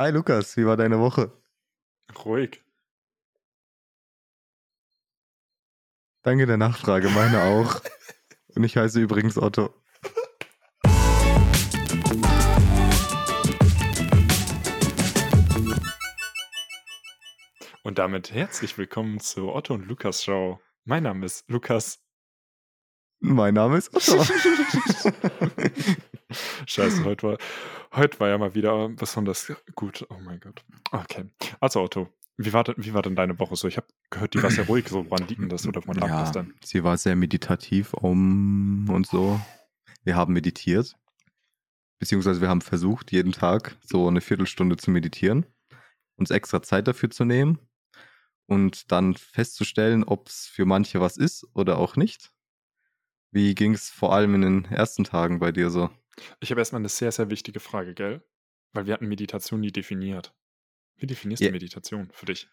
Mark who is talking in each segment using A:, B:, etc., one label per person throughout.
A: Hi Lukas, wie war deine Woche?
B: Ruhig.
A: Danke der Nachfrage, meine auch. Und ich heiße übrigens Otto.
B: Und damit herzlich willkommen zur Otto und Lukas Show. Mein Name ist Lukas.
A: Mein Name ist Otto.
B: Scheiße, heute war, heute war ja mal wieder besonders gut. Oh mein Gott. Okay. Also Otto, wie war, denn, wie war denn deine Woche so? Ich habe gehört, die war sehr ruhig. So, wann liegt denn das oder wann lag
A: ja,
B: das denn?
A: sie war sehr meditativ um und so. Wir haben meditiert. Beziehungsweise wir haben versucht, jeden Tag so eine Viertelstunde zu meditieren. Uns extra Zeit dafür zu nehmen. Und dann festzustellen, ob es für manche was ist oder auch nicht. Wie ging es vor allem in den ersten Tagen bei dir so?
B: Ich habe erstmal eine sehr, sehr wichtige Frage, gell? Weil wir hatten Meditation nie definiert. Wie definierst
A: Ja.
B: du Meditation für dich?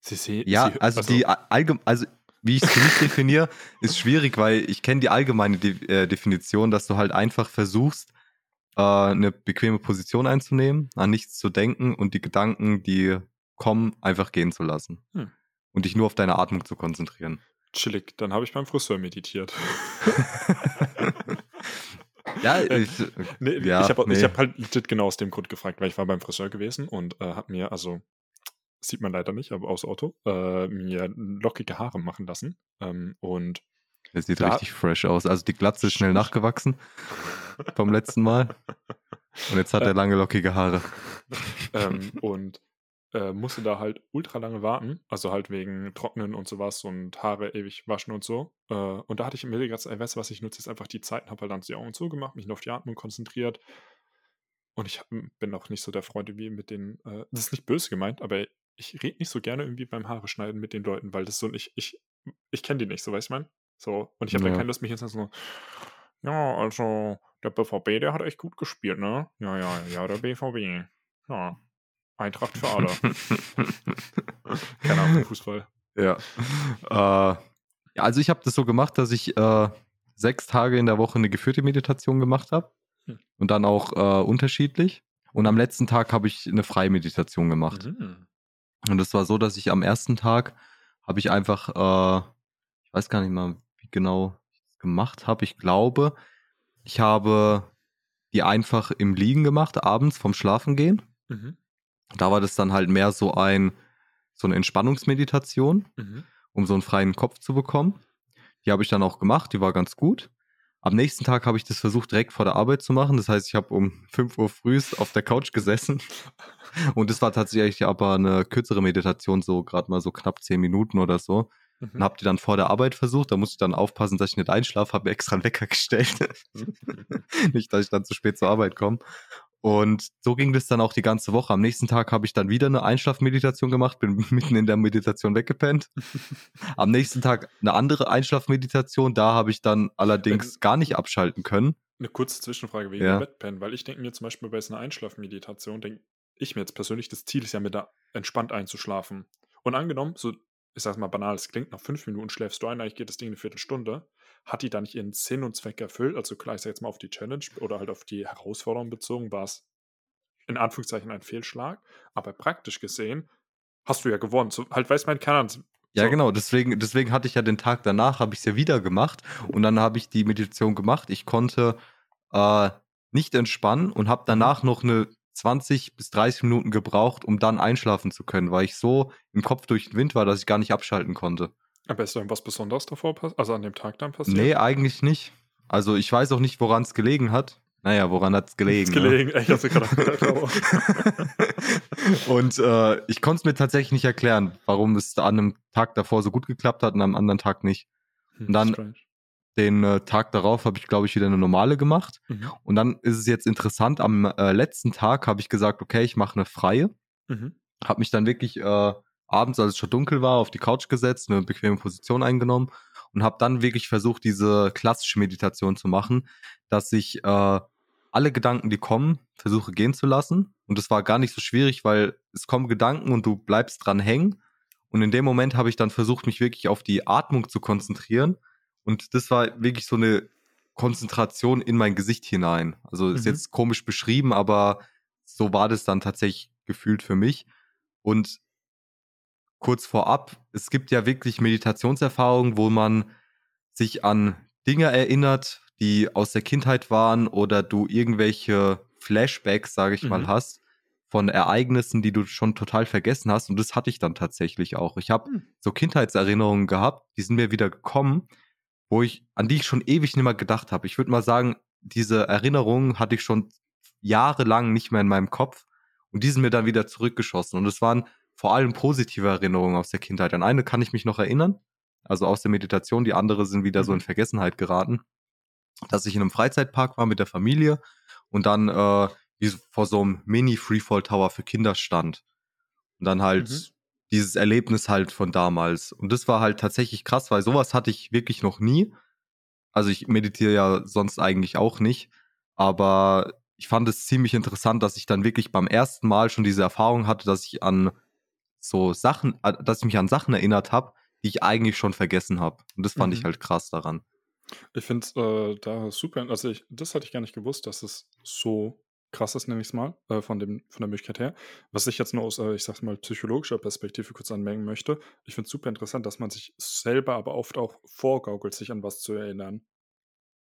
B: Sie sehen.
A: Ja,
B: sie,
A: also, die allgemein, also wie ich es für mich definiere, ist schwierig, weil ich kenne die allgemeine De äh, Definition, dass du halt einfach versuchst, äh, eine bequeme Position einzunehmen, an nichts zu denken und die Gedanken, die kommen, einfach gehen zu lassen.
B: Hm.
A: Und dich nur auf deine Atmung zu konzentrieren.
B: Chillig, dann habe ich beim Friseur meditiert.
A: ja,
B: Äh,
A: ich,
B: Nee,
A: Ja,
B: ich habe
A: nee.
B: hab halt legit genau aus dem Grund gefragt, weil ich war beim Friseur gewesen und äh, habe mir, also sieht man leider nicht, aber aus Auto, äh, mir lockige Haare machen lassen. Ähm, und
A: das sieht
B: Da-
A: richtig fresh aus. Also die Glatze ist schnell nachgewachsen vom letzten Mal. Und jetzt hat er lange, lockige Haare.
B: ähm, und äh, musste da halt ultra lange warten, also halt wegen Trocknen und sowas und Haare ewig waschen und so. Äh, und da hatte ich mir gesagt, ey, weißt du was, ich nutze jetzt einfach die Zeit und habe halt dann die Augen zugemacht, mich nur auf die Atmung konzentriert. Und ich hab, bin auch nicht so der Freund wie mit den, äh, das ist nicht böse gemeint, aber ich rede nicht so gerne irgendwie beim Haare schneiden mit den Leuten, weil das so, ich, ich, ich kenne die nicht, so weißt du, mein? So, und ich habe
A: Ja.
B: da keine Lust, mich jetzt so, ja, also, der BVB, der hat echt gut gespielt, ne? Ja, ja, ja, der BVB. Ja. Eintracht für alle. Keine Ahnung, Fußball.
A: Ja. Äh, also ich habe das so gemacht, dass ich äh, sechs Tage in der Woche eine geführte Meditation gemacht habe.
B: Hm.
A: Und dann auch äh, unterschiedlich. Und am letzten Tag habe ich eine freie Meditation gemacht.
B: Mhm.
A: Und es war so, dass ich am ersten Tag habe ich einfach, äh, ich weiß gar nicht mal, wie genau ich es gemacht habe. Ich glaube, ich habe die einfach im Liegen gemacht, abends vom Schlafengehen.
B: Mhm.
A: Da war das dann halt mehr so ein, so eine Entspannungsmeditation
B: Mhm.
A: um so einen freien Kopf zu bekommen. Die habe ich dann auch gemacht, die war ganz gut. Am nächsten Tag habe ich das versucht, direkt vor der Arbeit zu machen. Das heißt, ich habe um 5 Uhr früh auf der Couch gesessen. Und es war tatsächlich aber eine kürzere Meditation, so gerade mal so knapp 10 Minuten oder so. Und
B: Mhm.
A: habe die dann vor der Arbeit versucht. Da musste ich dann aufpassen, dass ich nicht einschlafe, habe extra einen Wecker gestellt. nicht, dass ich dann zu spät zur Arbeit komme. Und so ging das dann auch die ganze Woche. Am nächsten Tag habe ich dann wieder eine Einschlafmeditation gemacht, bin mitten in der Meditation weggepennt. Am nächsten Tag eine andere Einschlafmeditation. Da habe ich dann allerdings gar nicht abschalten können.
B: Eine kurze Zwischenfrage wegen
A: Ja.
B: dem Bettpennen, weil ich denke mir zum Beispiel bei so einer Einschlafmeditation, denke ich mir jetzt persönlich, das Ziel ist ja, mit da entspannt einzuschlafen. Und angenommen, so, ich sag's mal banal, es klingt, nach fünf Minuten schläfst du ein, eigentlich geht das Ding eine Viertelstunde. Hat die da nicht ihren Sinn und Zweck erfüllt? Also klar, ich jetzt mal auf die Challenge oder halt auf die Herausforderung bezogen, war es in Anführungszeichen ein Fehlschlag. Aber praktisch gesehen hast du ja gewonnen. So, halt weiß mein Kern.
A: Ja, genau. Deswegen, deswegen hatte ich ja den Tag danach, habe ich es ja wieder gemacht. Und dann habe ich die Meditation gemacht. Ich konnte äh, nicht entspannen und habe danach noch eine 20 bis 30 Minuten gebraucht, um dann einschlafen zu können, weil ich so im Kopf durch den Wind war, dass ich gar nicht abschalten konnte.
B: Aber ist irgendwas Besonderes davor passiert? Also an dem Tag dann passiert?
A: Nee, eigentlich nicht. Also ich weiß auch nicht, woran es gelegen hat. Naja, woran hat es gelegen? Ne?
B: gelegen. Ich hab's gerade gedacht,
A: und äh, ich konnte es mir tatsächlich nicht erklären, warum es an einem Tag davor so gut geklappt hat und am anderen Tag nicht.
B: Hm,
A: Und dann-
B: strange.
A: Den äh, Tag darauf habe ich, glaube ich, wieder eine normale gemacht.
B: Mhm.
A: Und dann ist es jetzt interessant, am äh, letzten Tag habe ich gesagt, okay, ich mache eine freie.
B: Mhm.
A: Habe mich dann wirklich äh, abends, als es schon dunkel war, auf die Couch gesetzt, eine bequeme Position eingenommen und habe dann wirklich versucht, diese klassische Meditation zu machen, dass ich äh, alle Gedanken, die kommen, versuche gehen zu lassen. Und das war gar nicht so schwierig, weil es kommen Gedanken und du bleibst dran hängen. Und in dem Moment habe ich dann versucht, mich wirklich auf die Atmung zu konzentrieren. Und das war wirklich so eine Konzentration in mein Gesicht hinein. Also ist
B: Mhm.
A: jetzt komisch beschrieben, aber so war das dann tatsächlich gefühlt für mich. Und kurz vorab, es gibt ja wirklich Meditationserfahrungen, wo man sich an Dinge erinnert, die aus der Kindheit waren oder du irgendwelche Flashbacks, sage ich mal,
B: Mhm.
A: hast von Ereignissen, die du schon total vergessen hast. Und das hatte ich dann tatsächlich auch. Ich habe
B: Hm.
A: so Kindheitserinnerungen gehabt, die sind mir wieder gekommen, wo ich, an die ich schon ewig nicht mehr gedacht habe. Ich würde mal sagen, diese Erinnerungen hatte ich schon jahrelang nicht mehr in meinem Kopf und die sind mir dann wieder zurückgeschossen. Und es waren vor allem positive Erinnerungen aus der Kindheit. An eine kann ich mich noch erinnern, also aus der Meditation, die andere sind wieder so
B: Mhm.
A: in Vergessenheit geraten, dass ich in einem Freizeitpark war mit der Familie und dann äh, vor so einem Mini-Freefall Tower für Kinder stand. Und dann halt
B: Mhm.
A: dieses Erlebnis halt von damals. Und das war halt tatsächlich krass, weil sowas hatte ich wirklich noch nie. Also ich meditiere ja sonst eigentlich auch nicht, aber ich fand es ziemlich interessant, dass ich dann wirklich beim ersten Mal schon diese Erfahrung hatte, dass ich an so Sachen, dass ich mich an Sachen erinnert habe, die ich eigentlich schon vergessen habe. Und das fand ich
B: Mhm.
A: halt krass daran.
B: Ich finde es äh, da super. Also ich, das hatte ich gar nicht gewusst, dass es so krass ist, nenne ich es mal, äh, von, dem, von der Möglichkeit her. Was ich jetzt nur aus, äh, ich sag's mal, psychologischer Perspektive kurz anmerken möchte, ich finde es super interessant, dass man sich selber aber oft auch vorgaukelt, sich an was zu erinnern.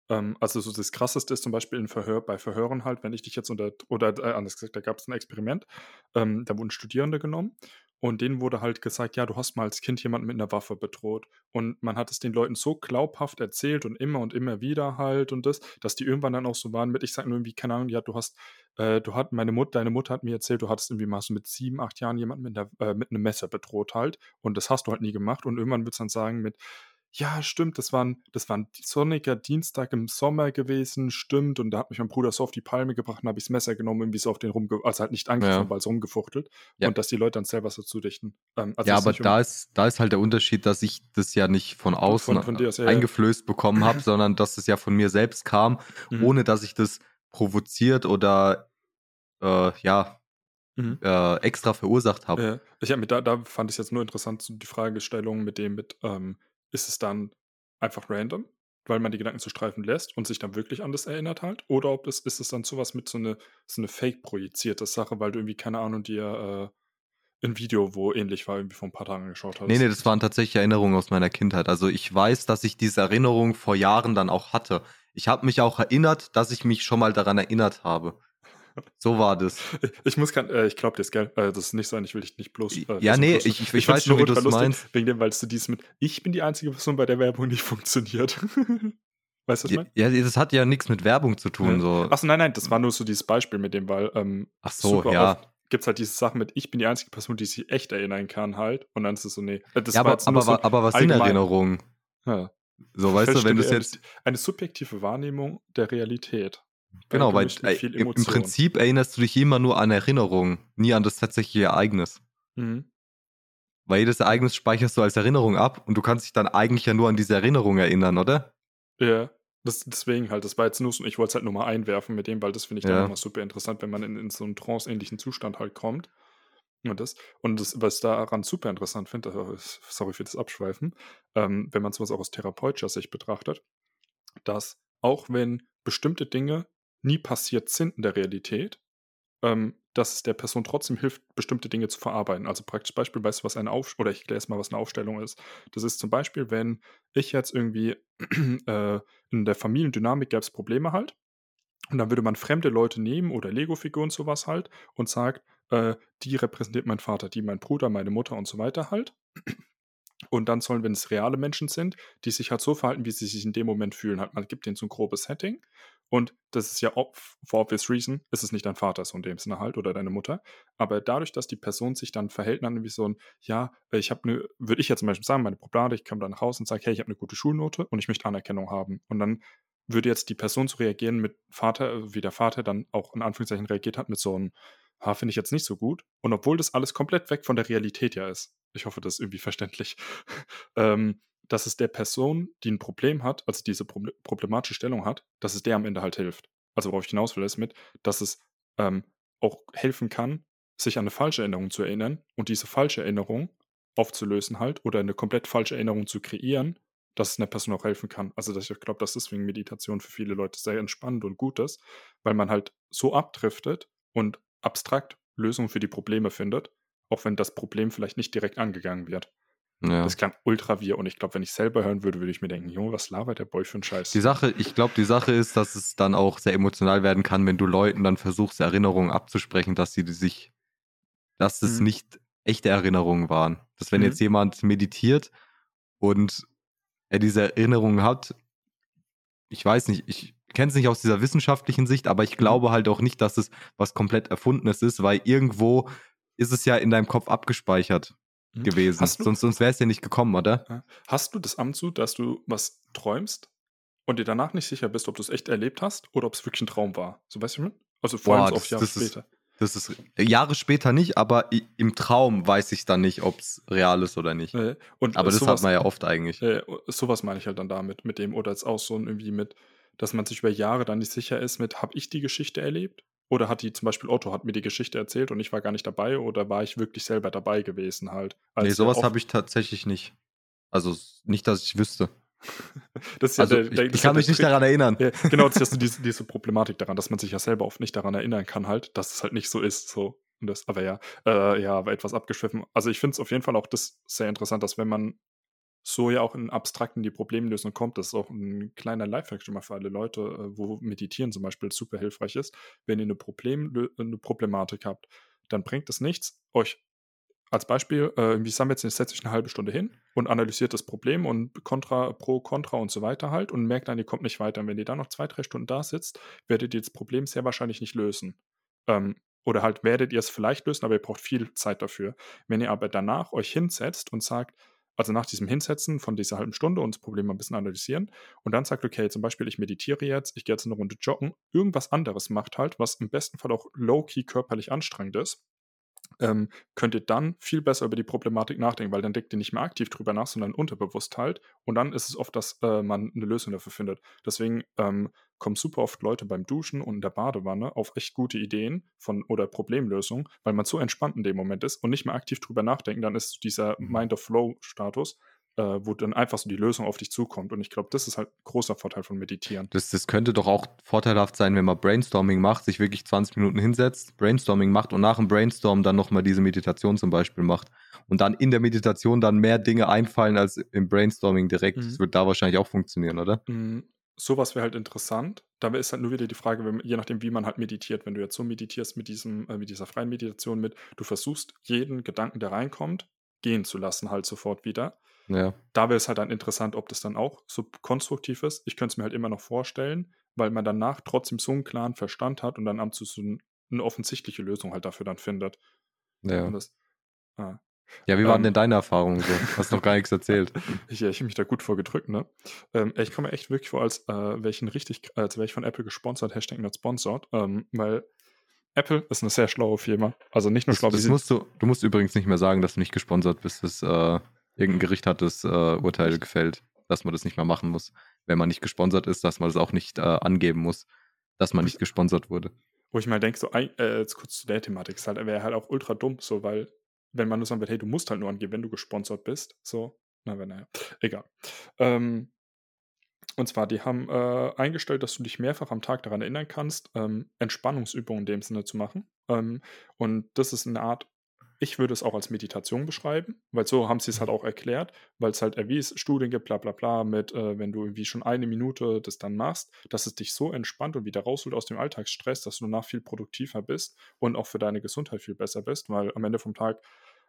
B: Ähm, also so das Krasseste ist zum Beispiel in Verhör, bei Verhören halt, wenn ich dich jetzt unter, oder äh, anders gesagt, da gab es ein Experiment, ähm, da wurden Studierende genommen und denen wurde halt gesagt, ja, du hast mal als Kind jemanden mit einer Waffe bedroht. Und man hat es den Leuten so glaubhaft erzählt und immer und immer wieder halt und das, dass die irgendwann dann auch so waren mit, ich sag nur irgendwie, keine Ahnung, ja, du hast, äh, du hat, meine Mutter, deine Mutter hat mir erzählt, du hattest irgendwie mal so mit sieben, acht Jahren jemanden mit, einer, äh, mit einem Messer bedroht halt. Und das hast du halt nie gemacht. Und irgendwann wird es dann sagen mit, ja, stimmt, das war ein, das war ein sonniger Dienstag im Sommer gewesen, stimmt. Und da hat mich mein Bruder so auf die Palme gebracht und habe ich das Messer genommen, irgendwie so auf den rumge... Also halt nicht angegriffen,
A: Ja.
B: aber so rumgefuchtelt.
A: Ja.
B: Und dass die Leute dann selber so zudichten. Ähm, also
A: ja,
B: es
A: aber
B: um-
A: da ist, da ist halt der Unterschied, dass ich das ja nicht von außen
B: von, von dir ja,
A: eingeflößt bekommen habe, sondern dass es ja von mir selbst kam,
B: Mhm.
A: ohne dass ich das provoziert oder äh, ja
B: Mhm.
A: äh, extra verursacht habe.
B: Ja, ich hab mir da, da fand ich jetzt nur interessant, die Fragestellung mit dem mit, ähm, ist es dann einfach random, weil man die Gedanken zu streifen lässt und sich dann wirklich an das erinnert halt? Oder ob es, ist es dann sowas mit so eine, so eine fake-projizierte Sache, weil du irgendwie, keine Ahnung, dir äh, ein Video, wo ähnlich war, irgendwie vor ein paar Tagen geschaut hast?
A: Nee, nee, das waren tatsächlich Erinnerungen aus meiner Kindheit. Also ich weiß, dass ich diese Erinnerung vor Jahren dann auch hatte. Ich habe mich auch erinnert, dass ich mich schon mal daran erinnert habe. So war das.
B: Ich, muss kann, äh, ich glaube dir das, gell? Äh, das ist nicht sein, ich will dich nicht bloß. Äh,
A: Ja, nee,
B: bloß-
A: ich- ich- ich weiß
B: nur
A: wie
B: ultra lustig,
A: meinst.
B: Wegen dem, weil du dies mit, ich bin die einzige Person, bei der Werbung nicht funktioniert. weißt du, was ich meine?
A: Ja, das hat ja nichts mit Werbung zu tun.
B: Ja.
A: So.
B: Achso, nein, nein, das war nur so dieses Beispiel mit dem, weil ähm,
A: Ach so, ja.
B: gibt es halt diese Sachen mit, ich bin die einzige Person, die sich echt erinnern kann halt. Und dann ist es so, nee. äh, Das
A: ja, aber, aber,
B: so
A: aber was sind. Erinnerungen?
B: Ja.
A: So, weißt du, wenn du es jetzt.
B: Eine subjektive Wahrnehmung der Realität.
A: Genau, weil äh,
B: viel
A: im. Prinzip erinnerst du dich immer nur an Erinnerungen, nie an das tatsächliche Ereignis.
B: Mhm.
A: Weil jedes Ereignis speicherst du als Erinnerung ab und du kannst dich dann eigentlich ja nur an diese Erinnerung erinnern, oder?
B: Ja, das, deswegen halt, das war jetzt nur so, ich wollte es halt nur mal einwerfen mit dem, weil das finde ich dann
A: Ja.
B: nochmal super interessant, wenn man in, in so einen trance-ähnlichen Zustand halt kommt. Und das, und das, was ich daran super interessant finde, äh, sorry für das Abschweifen, ähm, wenn man sowas auch aus therapeutischer Sicht betrachtet, dass auch wenn bestimmte Dinge nie passiert sind in der Realität, ähm, dass es der Person trotzdem hilft, bestimmte Dinge zu verarbeiten. Also praktisch Beispiel, weißt du, was eine Auf oder ich erkläre erst mal, was eine Aufstellung ist. Das ist zum Beispiel, wenn ich jetzt irgendwie äh, in der Familiendynamik gäbe es Probleme halt. Und dann würde man fremde Leute nehmen oder Lego-Figuren sowas halt und sagt, äh, die repräsentiert mein Vater, die mein Bruder, meine Mutter und so weiter halt. Und dann sollen, wenn es reale Menschen sind, die sich halt so verhalten, wie sie sich in dem Moment fühlen. Halt, man gibt denen so ein grobes Setting. Und das ist ja, for obvious reason, ist es nicht dein Vater, so in dem Sinne halt, oder deine Mutter. Aber dadurch, dass die Person sich dann verhält, dann wie so ein, ja, äh, ich habe eine, würde ich jetzt zum Beispiel sagen, meine Probleme, ich komme dann nach Hause und sage, hey, ich habe eine gute Schulnote und ich möchte Anerkennung haben. Und dann würde jetzt die Person so reagieren mit Vater, wie der Vater dann auch in Anführungszeichen reagiert hat, mit so einem, ha, finde ich jetzt nicht so gut. Und obwohl das alles komplett weg von der Realität ja ist, ich hoffe, das ist irgendwie verständlich, ähm, dass es der Person, die ein Problem hat, also diese Proble- problematische Stellung hat, dass es der am Ende halt hilft. Also worauf ich hinaus will, ist mit, dass es ähm, auch helfen kann, sich an eine falsche Erinnerung zu erinnern und diese falsche Erinnerung aufzulösen halt oder eine komplett falsche Erinnerung zu kreieren, dass es einer Person auch helfen kann. Also dass ich glaube, dass deswegen Meditation für viele Leute sehr entspannend und gut ist, weil man halt so abdriftet und abstrakt Lösungen für die Probleme findet, auch wenn das Problem vielleicht nicht direkt angegangen wird.
A: Ja.
B: Das klang ultra wir und ich glaube, wenn ich selber hören würde, würde ich mir denken, Junge, was labert der Boy für einen Scheiß?
A: Die Sache, ich glaube, die Sache ist, dass es dann auch sehr emotional werden kann, wenn du Leuten dann versuchst, Erinnerungen abzusprechen, dass sie sich, dass es
B: Mhm.
A: nicht echte Erinnerungen waren. Dass wenn
B: Mhm.
A: jetzt jemand meditiert und er diese Erinnerungen hat, ich weiß nicht, ich kenne es nicht aus dieser wissenschaftlichen Sicht, aber
B: Mhm.
A: ich glaube halt auch nicht, dass es was komplett Erfundenes ist, weil irgendwo ist es ja in deinem Kopf abgespeichert
B: Mhm.
A: Gewesen.
B: Hast du-
A: Sonst, sonst wäre es ja nicht gekommen, oder?
B: Hast du das Amt zu, dass du was träumst und dir danach nicht sicher bist, ob du es echt erlebt hast oder ob es wirklich ein Traum war? So weißt du, was ich meine? Also vor allem auf Jahre
A: das ist-
B: später.
A: Das ist Jahre später nicht, aber im Traum weiß ich dann nicht, ob es real ist oder nicht.
B: Äh, und
A: Aber das
B: sowas,
A: hat man ja oft eigentlich.
B: Äh, sowas meine ich halt dann damit, mit dem, oder jetzt auch so irgendwie mit, dass man sich über Jahre dann nicht sicher ist mit, habe ich die Geschichte erlebt? Oder hat die zum Beispiel Otto hat mir die Geschichte erzählt und ich war gar nicht dabei oder war ich wirklich selber dabei gewesen halt?
A: Nee,
B: Als
A: sowas
B: ja
A: habe ich tatsächlich nicht. Also nicht, dass ich wüsste.
B: Ja
A: Also
B: der,
A: ich,
B: der,
A: ich
B: ja
A: kann mich nicht daran erinnern.
B: Ja, genau, das ist ja diese, diese Problematik daran, dass man sich ja selber oft nicht daran erinnern kann, halt, dass es halt nicht so ist. So. Und das, aber ja, äh, ja, aber etwas abgeschwiffen. Also ich finde es auf jeden Fall auch das sehr interessant, dass wenn man so ja auch in abstrakten die Problemlösung kommt, das ist auch ein kleiner Lifehack schon mal für alle Leute, äh, wo Meditieren zum Beispiel super hilfreich ist. Wenn ihr eine, Problem, eine Problematik habt, dann bringt es nichts, euch als Beispiel, äh, irgendwie sagen wir jetzt, setze ich eine halbe Stunde hin und analysiert das Problem und Contra, Pro, Contra und so weiter halt und merkt dann, ihr kommt nicht weiter. Und wenn ihr dann noch zwei, drei Stunden da sitzt, werdet ihr das Problem sehr wahrscheinlich nicht lösen. Ähm, oder halt werdet ihr es vielleicht lösen, aber ihr braucht viel Zeit dafür. Wenn ihr aber danach euch hinsetzt und sagt, also nach diesem Hinsetzen von dieser halben Stunde und das Problem ein bisschen analysieren und dann sagt, okay, zum Beispiel, ich meditiere jetzt, ich gehe jetzt eine Runde joggen, irgendwas anderes macht halt, was im besten Fall auch low-key körperlich anstrengend ist, ähm, könnt ihr dann viel besser über die Problematik nachdenken, weil dann denkt ihr nicht mehr aktiv drüber nach, sondern unterbewusst halt. Und dann ist es oft, dass äh, man eine Lösung dafür findet. Deswegen ähm, kommen super oft Leute beim Duschen und in der Badewanne auf echt gute Ideen von oder Problemlösungen, weil man so entspannt in dem Moment ist und nicht mehr aktiv drüber nachdenken. Dann ist dieser
A: Mhm.
B: Mind-of-Flow-Status, äh, wo dann einfach so die Lösung auf dich zukommt. Und ich glaube, das ist halt ein großer Vorteil von Meditieren.
A: Das, das könnte doch auch vorteilhaft sein, wenn man Brainstorming macht, sich wirklich 20 Minuten hinsetzt, Brainstorming macht und nach dem Brainstorm dann nochmal diese Meditation zum Beispiel macht. Und dann in der Meditation dann mehr Dinge einfallen als im Brainstorming direkt.
B: Mhm.
A: Das wird da wahrscheinlich auch funktionieren, oder?
B: Mm, Sowas wäre halt interessant. Da ist halt nur wieder die Frage, wenn, je nachdem, wie man halt meditiert. Wenn du jetzt so meditierst mit, diesem, äh, mit dieser freien Meditation mit, du versuchst, jeden Gedanken, der reinkommt, gehen zu lassen, halt sofort wieder.
A: Ja.
B: Da wäre es halt dann interessant, ob das dann auch so konstruktiv ist. Ich könnte es mir halt immer noch vorstellen, weil man danach trotzdem so einen klaren Verstand hat und dann am zu so ein- eine offensichtliche Lösung halt dafür dann findet.
A: Ja,
B: das, ah.
A: ja wie waren
B: Ähm.
A: denn deine Erfahrungen so? Hast noch gar nichts erzählt.
B: Ich, ich habe mich da gut vorgedrückt, ne? Ähm, ich komme mir echt wirklich vor, als äh, wäre ich, richtig, als wäre ich von Apple gesponsert, Hashtag not sponsored, ähm, weil Apple ist eine sehr schlaue Firma. Also nicht nur
A: Das,
B: schlau,
A: das
B: sie-
A: musst du, du musst übrigens nicht mehr sagen, dass du nicht gesponsert bist. Das, äh, irgendein Gericht hat das äh, Urteil gefällt, dass man das nicht mehr machen muss. Wenn man nicht gesponsert ist, dass man das auch nicht äh, angeben muss, dass man nicht gesponsert wurde.
B: wo ich mal denke, so, ein- äh, jetzt kurz zu der Thematik, es halt, wäre halt auch ultra dumm, so, weil, wenn man nur sagen will, hey, du musst halt nur angeben, wenn du gesponsert bist, so, na, aber naja, egal. Ähm, und zwar, die haben äh, eingestellt, dass du dich mehrfach am Tag daran erinnern kannst, ähm, Entspannungsübungen in dem Sinne zu machen. Ähm, und das ist eine Art, ich würde es auch als Meditation beschreiben, weil so haben sie es halt auch erklärt, weil es halt erwies, Studien gibt, bla bla bla, mit, äh, wenn du irgendwie schon eine Minute das dann machst, dass es dich so entspannt und wieder rausholt aus dem Alltagsstress, dass du danach viel produktiver bist und auch für deine Gesundheit viel besser bist, weil am Ende vom Tag,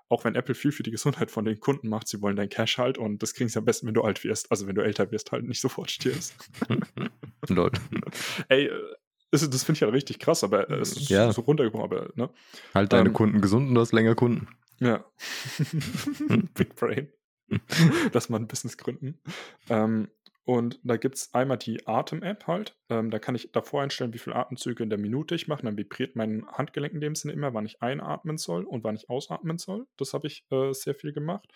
B: auch wenn Apple viel für die Gesundheit von den Kunden macht, sie wollen dein Cash halt und das kriegen sie am besten, wenn du alt wirst. Also wenn du älter wirst, halt nicht sofort stirbst.
A: Lol.
B: Ey, äh, das, das finde ich halt richtig krass, aber äh, es ist
A: Ja.
B: so runtergebrochen, aber, ne?
A: Halt deine
B: Ähm,
A: Kunden gesund und du hast länger Kunden.
B: Ja. Big Brain. Lass mal ein Business gründen. Ähm, und da gibt es einmal die Atem-App halt. Ähm, da kann ich davor einstellen, wie viele Atemzüge in der Minute ich mache. Dann vibriert mein Handgelenk in dem Sinne immer, wann ich einatmen soll und wann ich ausatmen soll. Das habe ich äh, sehr viel gemacht.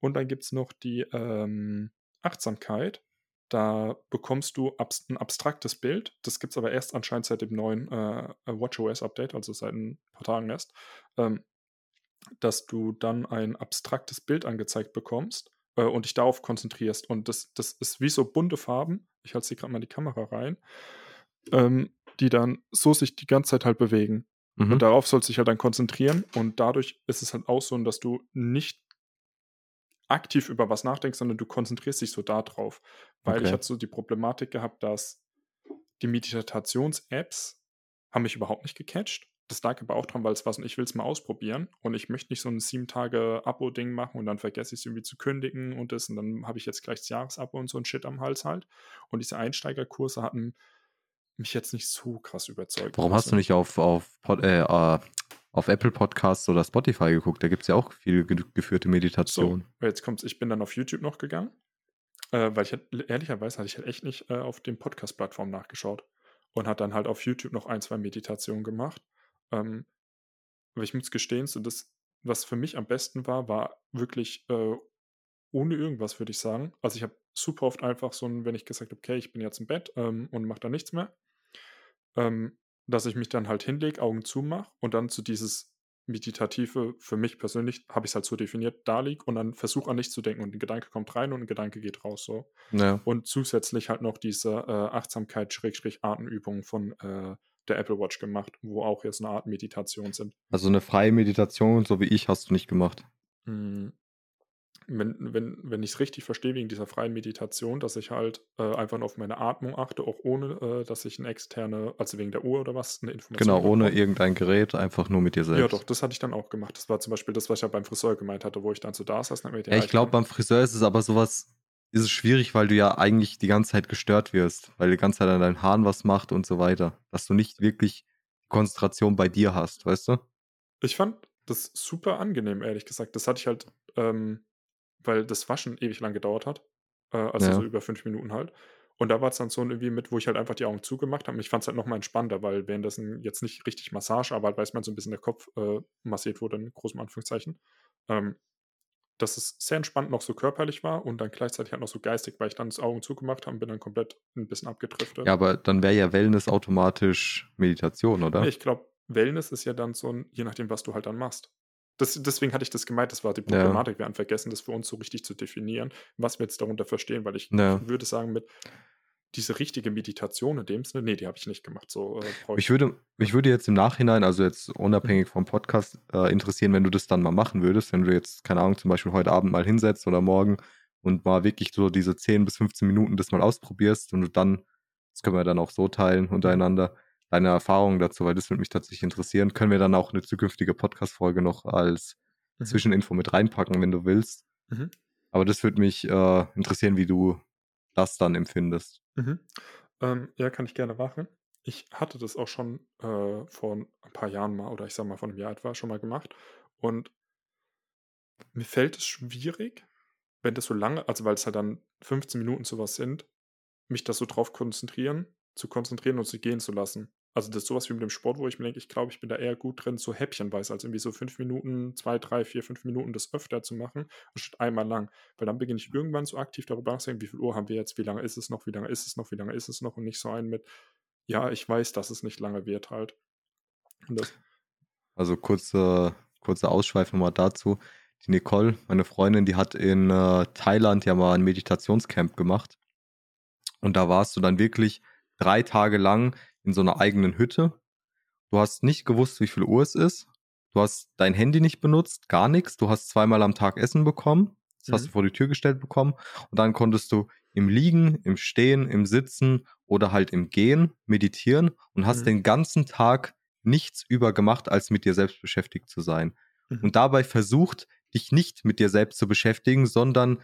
B: Und dann gibt es noch die ähm, Achtsamkeit. Da bekommst du ein abstraktes Bild. Das gibt es aber erst anscheinend seit dem neuen äh, WatchOS-Update, also seit ein paar Tagen erst. Ähm, dass du dann ein abstraktes Bild angezeigt bekommst, äh, und dich darauf konzentrierst. Und das, das ist wie so bunte Farben. Ich halte sie gerade mal in die Kamera rein. Ähm, die dann so sich die ganze Zeit halt bewegen. Mhm. Und darauf sollst du dich halt dann konzentrieren. Und dadurch ist es halt auch so, dass du nicht aktiv über was nachdenkst, sondern du konzentrierst dich so darauf. Weil okay. ich hatte so die Problematik gehabt, dass die Meditations-Apps haben mich überhaupt nicht gecatcht. Das lag aber auch dran, weil es war so, ich will es mal ausprobieren und ich möchte nicht so ein sieben Tage Abo-Ding machen und dann vergesse ich es irgendwie zu kündigen und das und dann habe ich jetzt gleich das Jahresabo und so ein Shit am Hals halt. Und diese Einsteigerkurse hatten mich jetzt nicht so krass überzeugt.
A: Warum hast du nicht auf, auf, Pod, äh, uh, auf Apple Podcasts oder Spotify geguckt? Da gibt es ja auch viel ge geführte Meditation.
B: So, jetzt kommt's, ich bin dann auf YouTube noch gegangen, äh, weil ich halt, ehrlicherweise hatte ich halt echt nicht äh, auf den Podcast-Plattformen nachgeschaut und hat dann halt auf YouTube noch ein, zwei Meditationen gemacht. Ähm, aber ich muss gestehen, so das, was für mich am besten war, war wirklich äh, ohne irgendwas, würde ich sagen. Also ich habe super oft einfach so, wenn ich gesagt habe, okay, ich bin jetzt im Bett ähm, und mache da nichts mehr, ähm, dass ich mich dann halt hinlege, Augen zumache und dann zu dieses Meditative, für mich persönlich, habe ich es halt so definiert, da liege und dann versuche an nichts zu denken und ein Gedanke kommt rein und ein Gedanke geht raus so. Ja. Und zusätzlich halt noch diese äh, Achtsamkeit-Atemübungen von äh, der Apple Watch gemacht, wo auch jetzt eine Art Meditation sind.
A: Also eine freie Meditation, so wie ich, hast du nicht gemacht.
B: Hm, wenn, wenn, wenn ich es richtig verstehe, wegen dieser freien Meditation, dass ich halt äh, einfach nur auf meine Atmung achte, auch ohne, äh, dass ich eine externe, also wegen der Uhr oder was, eine
A: Information Genau, ohne bekomme. irgendein Gerät, einfach nur mit dir selbst.
B: Ja, doch, das hatte ich dann auch gemacht. Das war zum Beispiel das, was ich ja beim Friseur gemeint hatte, wo ich dann so da saß.
A: Mit ja, ich glaube, beim Friseur ist es aber sowas, ist es schwierig, weil du ja eigentlich die ganze Zeit gestört wirst, weil die ganze Zeit an deinen Haaren was macht und so weiter. Dass du nicht wirklich Konzentration bei dir hast, weißt du?
B: Ich fand das super angenehm, ehrlich gesagt. Das hatte ich halt, ähm, weil das Waschen ewig lang gedauert hat. Äh, also ja. so über fünf Minuten halt. Und da war es dann so irgendwie mit, wo ich halt einfach die Augen zugemacht habe. Und ich fand es halt nochmal entspannter, weil währenddessen jetzt nicht richtig Massage, aber halt weiß man so ein bisschen der Kopf äh, massiert wurde, in großem Anführungszeichen. Ähm, dass es sehr entspannt noch so körperlich war und dann gleichzeitig halt noch so geistig, weil ich dann das Augen zugemacht habe und bin dann komplett ein bisschen abgedriftet.
A: Ja, aber dann wäre ja Wellness automatisch Meditation, oder?
B: Ich glaube, Wellness ist ja dann so ein, je nachdem, was du halt dann machst. Das, deswegen hatte ich das gemeint, das war die Problematik. Ja. Wir haben vergessen, das für uns so richtig zu definieren, was wir jetzt darunter verstehen, weil ich ja. würde sagen, mit diese richtige Meditation in dem Sinne, nee, die habe ich nicht gemacht. So,
A: äh, mich, würde, mich würde jetzt im Nachhinein, also jetzt unabhängig mhm. vom Podcast, äh, interessieren, wenn du das dann mal machen würdest, wenn du jetzt, keine Ahnung, zum Beispiel heute Abend mal hinsetzt oder morgen und mal wirklich so diese 10 bis 15 Minuten das mal ausprobierst und du dann, das können wir dann auch so teilen untereinander, deine Erfahrungen dazu, weil das würde mich tatsächlich interessieren. Können wir dann auch eine zukünftige Podcast-Folge noch als mhm. Zwischeninfo mit reinpacken, wenn du willst. Mhm. Aber das würde mich äh, interessieren, wie du das dann empfindest.
B: Mhm. Ähm, ja, kann ich gerne machen. Ich hatte das auch schon äh, vor ein paar Jahren mal, oder ich sag mal von einem Jahr etwa, schon mal gemacht. Und mir fällt es schwierig, wenn das so lange, also weil es halt dann 15 Minuten sowas sind, mich das so drauf konzentrieren, zu konzentrieren und zu gehen zu lassen. Also das ist sowas wie mit dem Sport, wo ich mir denke, ich glaube, ich bin da eher gut drin, so häppchenweise, als irgendwie so fünf Minuten, zwei, drei, vier, fünf Minuten das öfter zu machen, anstatt einmal lang. Weil dann beginne ich irgendwann so aktiv darüber nachzudenken, wie viel Uhr haben wir jetzt, wie lange ist es noch, wie lange ist es noch, wie lange ist es noch und nicht so ein mit, ja, ich weiß, dass es nicht lange wird halt.
A: also kurze, kurze Ausschweifung mal dazu. Die Nicole, meine Freundin, die hat in äh, Thailand ja mal ein Meditationscamp gemacht. Und da warst du dann wirklich drei Tage lang in so einer eigenen Hütte. Du hast nicht gewusst, wie viel Uhr es ist. Du hast dein Handy nicht benutzt, gar nichts. Du hast zweimal am Tag Essen bekommen. Das mhm. hast du vor die Tür gestellt bekommen. Und dann konntest du im Liegen, im Stehen, im Sitzen oder halt im Gehen meditieren und hast mhm. den ganzen Tag nichts über gemacht, als mit dir selbst beschäftigt zu sein. Mhm. Und dabei versucht, dich nicht mit dir selbst zu beschäftigen, sondern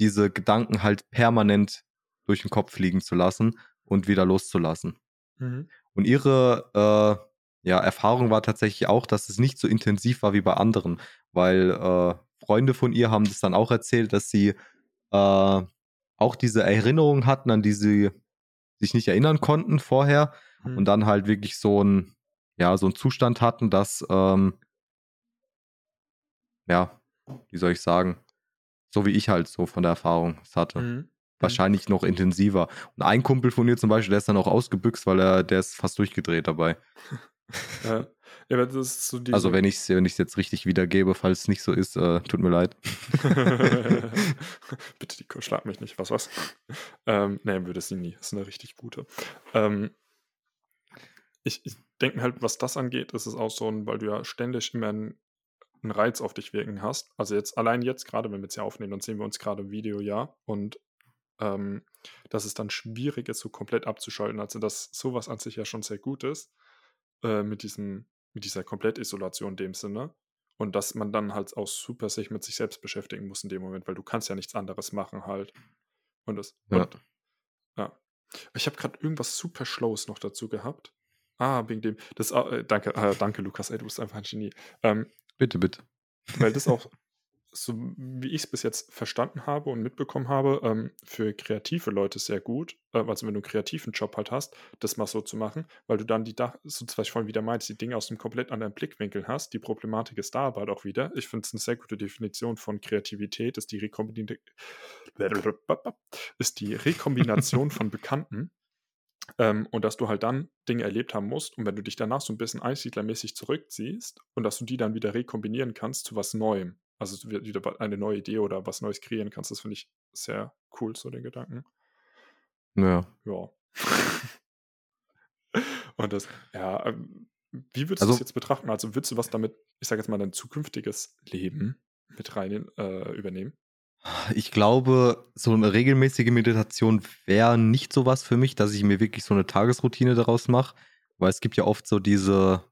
A: diese Gedanken halt permanent durch den Kopf fliegen zu lassen und wieder loszulassen. Mhm. Und ihre äh, ja, Erfahrung war tatsächlich auch, dass es nicht so intensiv war wie bei anderen, weil äh, Freunde von ihr haben das dann auch erzählt, dass sie äh, auch diese Erinnerungen hatten, an die sie sich nicht erinnern konnten vorher mhm. und dann halt wirklich so ein ja so einen Zustand hatten, dass ähm, ja wie soll ich sagen, so wie ich halt so von der Erfahrung es hatte. Mhm. Mhm. wahrscheinlich noch intensiver. Und ein Kumpel von mir zum Beispiel, der ist dann auch ausgebüxt, weil er, der ist fast durchgedreht dabei.
B: ja. Ja, so.
A: Also wenn ich es wenn jetzt richtig wiedergebe, falls es nicht so ist, äh, tut mir leid.
B: Bitte, die schlag mich nicht, was, was? ähm, nein, würde sie nie. Das ist eine richtig gute. Ähm, ich, ich denke halt, was das angeht, ist es auch so weil du ja ständig immer einen, einen Reiz auf dich wirken hast. Also jetzt, allein jetzt gerade, wenn wir jetzt hier aufnehmen, dann sehen wir uns gerade im Video, ja. Und ähm, dass es dann schwierig ist, so komplett abzuschalten. Also dass sowas an sich ja schon sehr gut ist, äh, mit, diesem, mit dieser Komplettisolation in dem Sinne. Und dass man dann halt auch super sich mit sich selbst beschäftigen muss in dem Moment, weil du kannst ja nichts anderes machen halt. Und das.
A: Ja.
B: Und, ja. Ich habe gerade irgendwas super Schlaues noch dazu gehabt. Ah, wegen dem. Das, äh, danke, äh, danke, Lukas, ey, du bist einfach ein Genie. Ähm,
A: Bitte, bitte.
B: weil das auch, so wie ich es bis jetzt verstanden habe und mitbekommen habe, ähm, für kreative Leute sehr gut. Äh, also wenn du einen kreativen Job halt hast, das mal so zu machen, weil du dann die, Dach, so was ich vorhin wieder meinte, die Dinge aus einem komplett anderen Blickwinkel hast. Die Problematik ist da aber halt auch wieder. Ich finde es eine sehr gute Definition von Kreativität, ist die, Rekombin ist die Rekombination von Bekannten. Ähm, und dass du halt dann Dinge erlebt haben musst und wenn du dich danach so ein bisschen einsiedlermäßig zurückziehst und dass du die dann wieder rekombinieren kannst zu was Neuem. Also wieder eine neue Idee oder was Neues kreieren kannst, das finde ich sehr cool, so den Gedanken.
A: Ja.
B: Ja. und das, ja, ähm, wie würdest
A: Also-
B: du das jetzt betrachten? Also würdest du was damit, ich sage jetzt mal, dein zukünftiges Leben mit rein äh, übernehmen?
A: Ich glaube, so eine regelmäßige Meditation wäre nicht so was für mich, dass ich mir wirklich so eine Tagesroutine daraus mache, weil es gibt ja oft so diese,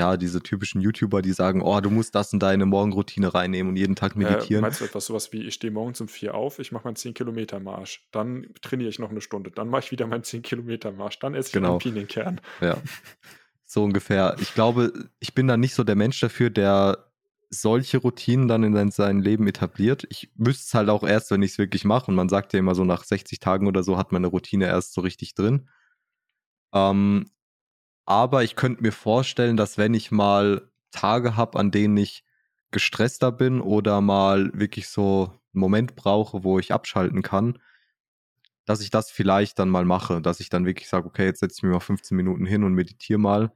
A: ja, diese typischen YouTuber, die sagen, oh, du musst das in deine Morgenroutine reinnehmen und jeden Tag
B: Äh,
A: meditieren.
B: meinst du etwas sowas wie, ich stehe morgens um vier auf, ich mache meinen 10-Kilometer-Marsch, dann trainiere ich noch eine Stunde, dann mache ich wieder meinen 10-Kilometer-Marsch, dann esse ich
A: Genau.
B: einen Pinienkern.
A: Ja. So ungefähr. Ich glaube, ich bin da nicht so der Mensch dafür, der solche Routinen dann in sein, sein Leben etabliert. Ich wüsste es halt auch erst, wenn ich es wirklich mache. Und man sagt ja immer so, nach 60 Tagen oder so hat man eine Routine erst so richtig drin. Ähm, aber ich könnte mir vorstellen, dass wenn ich mal Tage habe, an denen ich gestresster bin oder mal wirklich so einen Moment brauche, wo ich abschalten kann, dass ich das vielleicht dann mal mache, dass ich dann wirklich sage, okay, jetzt setze ich mir mal 15 Minuten hin und meditiere mal.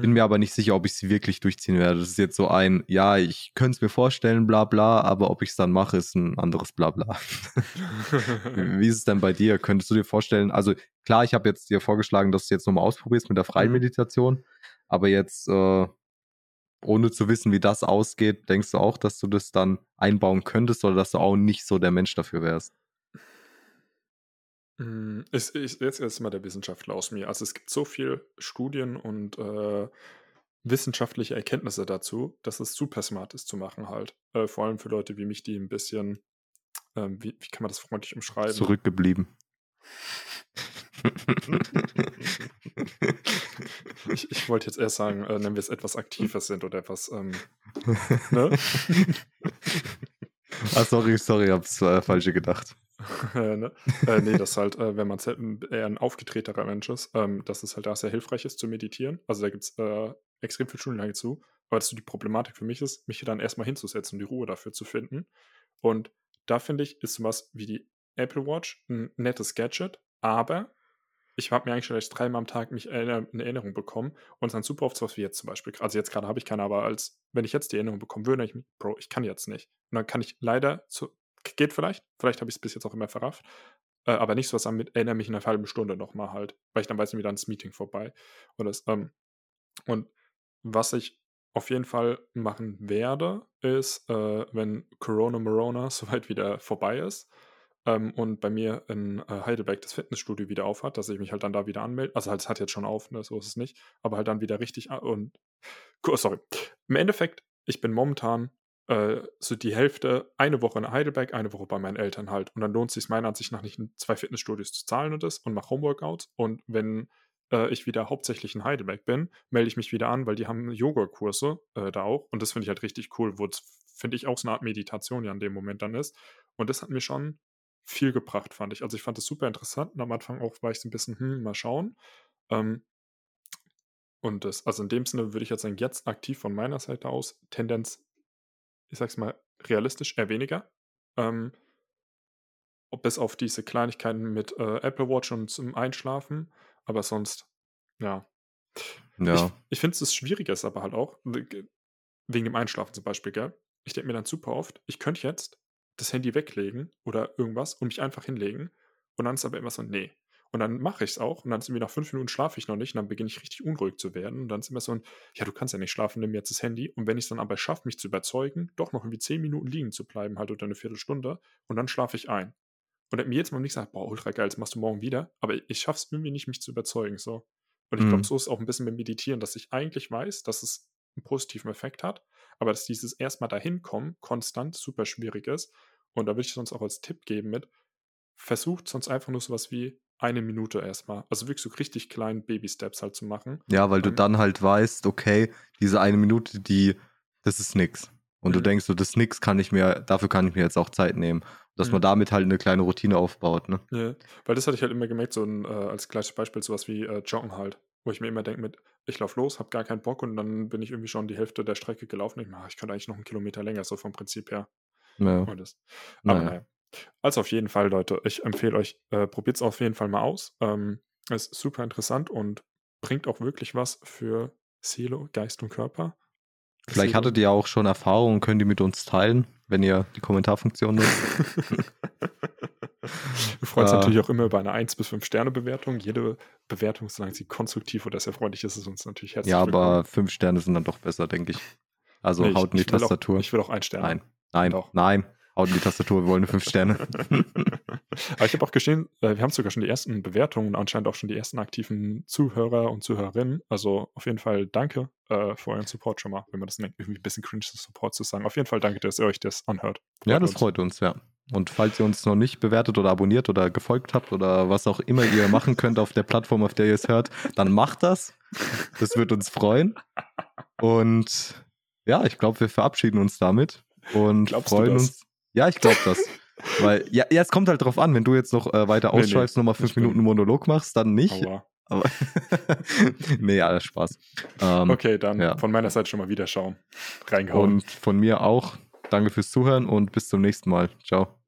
A: Bin mir aber nicht sicher, ob ich es wirklich durchziehen werde. Das ist jetzt so ein, ja, ich könnte es mir vorstellen, bla bla, aber ob ich es dann mache, ist ein anderes bla bla. Wie ist es denn bei dir? Könntest du dir vorstellen, also klar, ich habe jetzt dir vorgeschlagen, dass du jetzt nochmal ausprobierst mit der freien
B: Mhm.
A: Meditation, aber jetzt, äh, ohne zu wissen, wie das ausgeht, denkst du auch, dass du das dann einbauen könntest oder dass du auch nicht so der Mensch dafür wärst?
B: Ist, ist, jetzt ist mal der Wissenschaftler aus mir. Also es gibt so viel Studien und äh, wissenschaftliche Erkenntnisse dazu, dass es super smart ist zu machen halt. Äh, vor allem für Leute wie mich, die ein bisschen, ähm, wie, wie kann man das freundlich umschreiben?
A: Zurückgeblieben.
B: Ich, ich wollte jetzt erst sagen, äh, nennen wir es etwas aktiver sind oder etwas, ähm, ne?
A: ah, sorry, sorry, hab's äh, falsche gedacht.
B: äh, ne? äh, nee, das halt, äh, wenn man se- eher ein aufgetretener Mensch ist, ähm, dass es halt da sehr hilfreich ist zu meditieren. Also da gibt es äh, extrem viel Studienlage zu. Aber dass so die Problematik für mich ist, mich hier dann erstmal hinzusetzen und die Ruhe dafür zu finden. Und da finde ich, ist sowas wie die Apple Watch ein nettes Gadget, aber ich habe mir eigentlich schon erst dreimal am Tag mich eine Erinnerung bekommen und dann super oft sowas wie jetzt zum Beispiel. Also jetzt gerade habe ich keine, aber als wenn ich jetzt die Erinnerung bekommen würde, ich, Bro, ich kann jetzt nicht. Und dann kann ich leider zu, geht vielleicht, vielleicht habe ich es bis jetzt auch immer verrafft, äh, aber nicht sowas damit, erinnere mich in einer halben Stunde nochmal halt, weil ich dann weiß, wieder ins Meeting vorbei. Und, das, ähm, und was ich auf jeden Fall machen werde, ist, äh, wenn Corona Morona soweit wieder vorbei ist ähm, und bei mir in äh, Heidelberg das Fitnessstudio wieder auf hat, dass ich mich halt dann da wieder anmelde. Also halt, es hat jetzt schon auf, ne, so ist es nicht, aber halt dann wieder richtig und Co- sorry. Im Endeffekt, ich bin momentan äh, so die Hälfte, eine Woche in Heidelberg, eine Woche bei meinen Eltern halt. Und dann lohnt es sich meiner Ansicht nach nicht, in zwei Fitnessstudios zu zahlen und das und mache Homeworkouts. Und wenn äh, ich wieder hauptsächlich in Heidelberg bin, melde ich mich wieder an, weil die haben Yoga-Kurse äh, da auch. Und das finde ich halt richtig cool, wo es, finde ich, auch so eine Art Meditation ja in dem Moment dann ist. Und das hat mir schon viel gebracht, fand ich. Also ich fand das super interessant und am Anfang auch war ich so ein bisschen, hm, mal schauen. Ähm, und das, also in dem Sinne würde ich jetzt sagen, jetzt aktiv von meiner Seite aus, Tendenz, ich sag's mal, realistisch eher weniger. Ähm, ob bis auf diese Kleinigkeiten mit äh, Apple Watch und zum Einschlafen, aber sonst, ja.
A: Ja.
B: Ich, ich finde es das Schwierige ist aber halt auch, wegen dem Einschlafen zum Beispiel, gell? Ich denke mir dann super oft, ich könnte jetzt das Handy weglegen oder irgendwas und mich einfach hinlegen. Und dann ist aber immer so, nee. Und dann mache ich es auch und dann sind wir nach fünf Minuten schlafe ich noch nicht und dann beginne ich richtig unruhig zu werden. Und dann ist immer so ein, ja, du kannst ja nicht schlafen, nimm jetzt das Handy. Und wenn ich es dann aber schaffe, mich zu überzeugen, doch noch irgendwie zehn Minuten liegen zu bleiben, halt oder eine Viertelstunde, und dann schlafe ich ein. Und er mir jetzt mal nicht gesagt, boah, ultra geil, das machst du morgen wieder. Aber ich schaffe es irgendwie nicht, mich zu überzeugen. So. Und ich glaube,
A: Mhm.
B: so ist es auch ein bisschen beim Meditieren, dass ich eigentlich weiß, dass es einen positiven Effekt hat, aber dass dieses erstmal dahin kommen konstant super schwierig ist. Und da würde ich sonst auch als Tipp geben mit, versucht sonst einfach nur sowas wie eine Minute erstmal. Also wirklich so richtig kleinen Baby-Steps halt zu machen.
A: Ja, weil du
B: Ähm,
A: dann halt weißt, okay, diese eine Minute, die, das ist nix. Und du
B: Mhm.
A: denkst so, das ist nix kann ich mir, dafür kann ich mir jetzt auch Zeit nehmen. Dass man
B: Mhm.
A: damit halt eine kleine Routine aufbaut, ne?
B: Ja, weil das hatte ich halt immer gemerkt, so ein, äh, als gleiches Beispiel sowas wie äh, Joggen halt, wo ich mir immer denke mit, ich laufe los, habe gar keinen Bock und dann bin ich irgendwie schon die Hälfte der Strecke gelaufen. Ich, ah, ich könnte eigentlich noch einen Kilometer länger, so vom Prinzip her.
A: Ja.
B: Und das. Aber
A: Naja.
B: naja. Also auf jeden Fall, Leute, ich empfehle euch, äh, probiert es auf jeden Fall mal aus. Ähm, es ist super interessant und bringt auch wirklich was für Seele, Geist und Körper.
A: Vielleicht
B: Seele-
A: hattet ihr auch schon Erfahrungen, könnt ihr mit uns teilen, wenn ihr die Kommentarfunktion nutzt.
B: Wir freuen uns
A: Äh.
B: natürlich auch immer über eine 1 bis 5 Sterne Bewertung. Jede Bewertung, solange sie konstruktiv oder sehr freundlich ist, ist uns natürlich herzlich
A: ja,
B: willkommen.
A: aber fünf Sterne sind dann doch besser, denke ich. Also
B: Nee,
A: haut in die
B: ich
A: Tastatur.
B: Auch, ich will auch ein Stern.
A: nein, nein,
B: Doch.
A: nein. Haut in die Tastatur, wir wollen fünf Sterne.
B: Aber ich habe auch gesehen, äh, wir haben sogar schon die ersten Bewertungen und anscheinend auch schon die ersten aktiven Zuhörer und Zuhörerinnen. Also auf jeden Fall danke äh, für euren Support schon mal, wenn man das nennt, irgendwie ein bisschen cringe Support zu sagen. Auf jeden Fall danke, dass ihr euch das anhört.
A: ja, das
B: uns.
A: freut uns, ja. Und falls ihr uns noch nicht bewertet oder abonniert oder gefolgt habt oder was auch immer ihr machen könnt auf der Plattform, auf der ihr es hört, dann macht das. Das wird uns freuen. Und ja, ich glaube, wir verabschieden uns damit und
B: Glaubst
A: freuen uns. Ja, ich glaube das. Weil, ja, ja, es kommt halt drauf an, wenn du jetzt noch äh, weiter
B: Nee, nee,
A: ausschweifst, nochmal fünf
B: bin-
A: Minuten Monolog machst, dann nicht.
B: Aua.
A: Aber nee, alles Spaß. Ähm,
B: Okay, dann
A: ja.
B: von meiner Seite schon mal wieder schauen. Reingehauen.
A: Und von mir auch. Danke fürs Zuhören und bis zum nächsten Mal. Ciao.